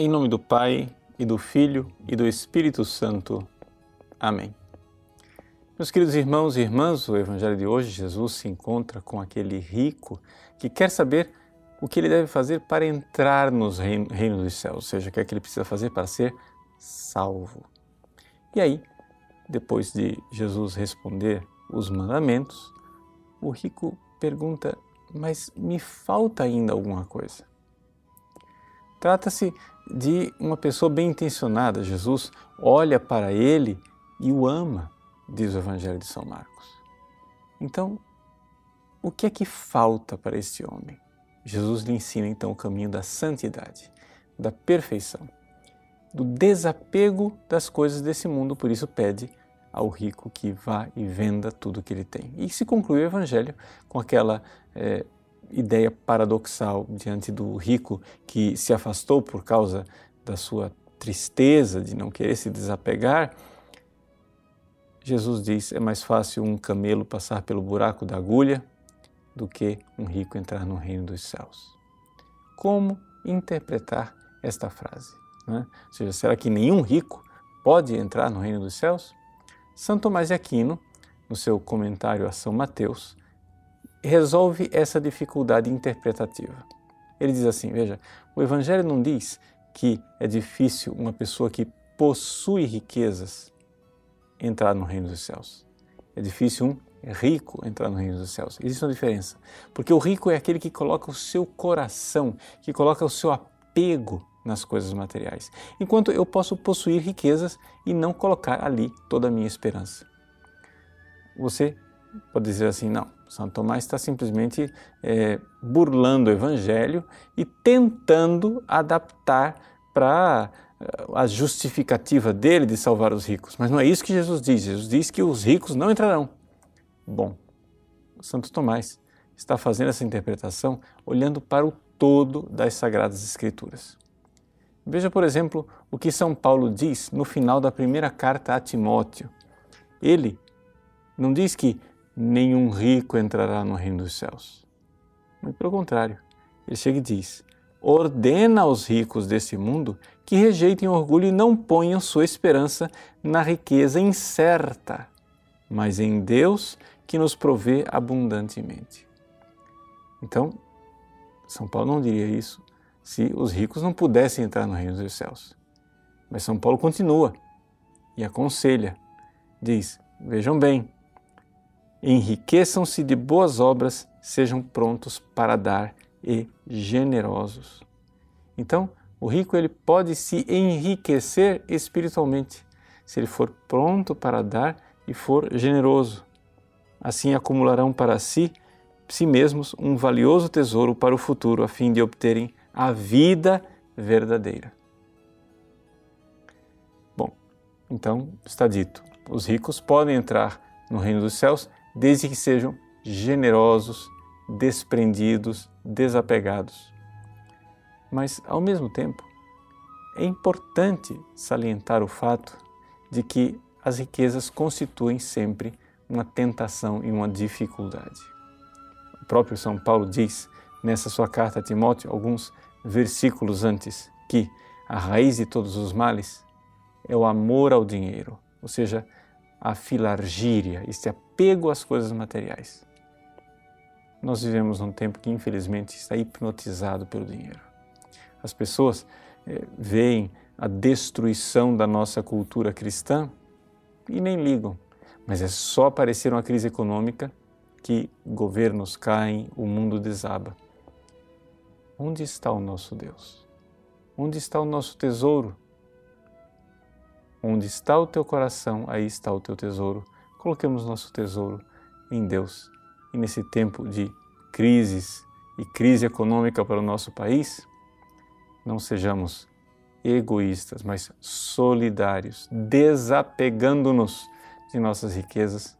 Em nome do Pai, e do Filho, e do Espírito Santo. Amém. Meus queridos irmãos e irmãs, o Evangelho de hoje, Jesus se encontra com aquele rico que quer saber o que ele deve fazer para entrar nos reinos dos céus, ou seja, o que é que ele precisa fazer para ser salvo. E aí, depois de Jesus responder os mandamentos, o rico pergunta: Mas me falta ainda alguma coisa? Trata-se de uma pessoa bem intencionada. Jesus olha para ele e o ama, diz o Evangelho de São Marcos. Então, o que é que falta para este homem? Jesus lhe ensina então o caminho da santidade, da perfeição, do desapego das coisas desse mundo, por isso pede ao rico que vá e venda tudo que ele tem. E se conclui o Evangelho com aquela é, ideia paradoxal diante do rico que se afastou por causa da sua tristeza de não querer se desapegar. Jesus diz: é mais fácil um camelo passar pelo buraco da agulha do que um rico entrar no reino dos céus. Como interpretar esta frase? Né? Ou seja, será que nenhum rico pode entrar no reino dos céus? Santo Tomás de Aquino, no seu comentário a São Mateus, resolve essa dificuldade interpretativa. Ele diz assim: veja, o Evangelho não diz que é difícil uma pessoa que possui riquezas entrar no reino dos céus. É difícil um rico entrar no reino dos céus. Existe uma diferença. Porque o rico é aquele que coloca o seu coração, que coloca o seu apego nas coisas materiais. Enquanto eu posso possuir riquezas e não colocar ali toda a minha esperança. Você pode dizer assim: não, Santo Tomás está simplesmente é, burlando o Evangelho e tentando adaptar para a justificativa dele de salvar os ricos. Mas não é isso que Jesus diz. Jesus diz que os ricos não entrarão. Bom, Santo Tomás está fazendo essa interpretação olhando para o todo das Sagradas Escrituras. Veja, por exemplo, o que São Paulo diz no final da primeira carta a Timóteo. Ele não diz que nenhum rico entrará no reino dos céus. Muito pelo contrário, ele chega e diz: ordena aos ricos desse mundo que rejeitem o orgulho e não ponham sua esperança na riqueza incerta, mas em Deus que nos provê abundantemente. Então, São Paulo não diria isso se os ricos não pudessem entrar no reino dos céus. Mas São Paulo continua e aconselha, diz: Vejam bem, enriqueçam-se de boas obras, sejam prontos para dar e generosos. Então, o rico ele pode se enriquecer espiritualmente se ele for pronto para dar e for generoso. Assim acumularão para si, si mesmos, um valioso tesouro para o futuro, a fim de obterem a vida verdadeira. Bom, então está dito: os ricos podem entrar no reino dos céus desde que sejam generosos, desprendidos, desapegados. Mas, ao mesmo tempo, é importante salientar o fato de que as riquezas constituem sempre uma tentação e uma dificuldade. O próprio São Paulo diz nessa sua carta a Timóteo, alguns versículos antes, que a raiz de todos os males é o amor ao dinheiro, ou seja, a filargíria, este apego às coisas materiais. Nós vivemos num tempo que infelizmente está hipnotizado pelo dinheiro. As pessoas eh, veem a destruição da nossa cultura cristã e nem ligam, mas é só aparecer uma crise econômica que governos caem, o mundo desaba. Onde está o nosso Deus? Onde está o nosso tesouro? Onde está o teu coração, aí está o teu tesouro. Coloquemos nosso tesouro em Deus. E nesse tempo de crises e crise econômica para o nosso país, não sejamos egoístas, mas solidários, desapegando-nos de nossas riquezas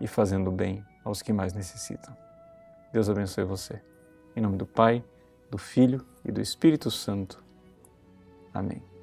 e fazendo bem aos que mais necessitam. Deus abençoe você. Em nome do Pai, do Filho e do Espírito Santo. Amém.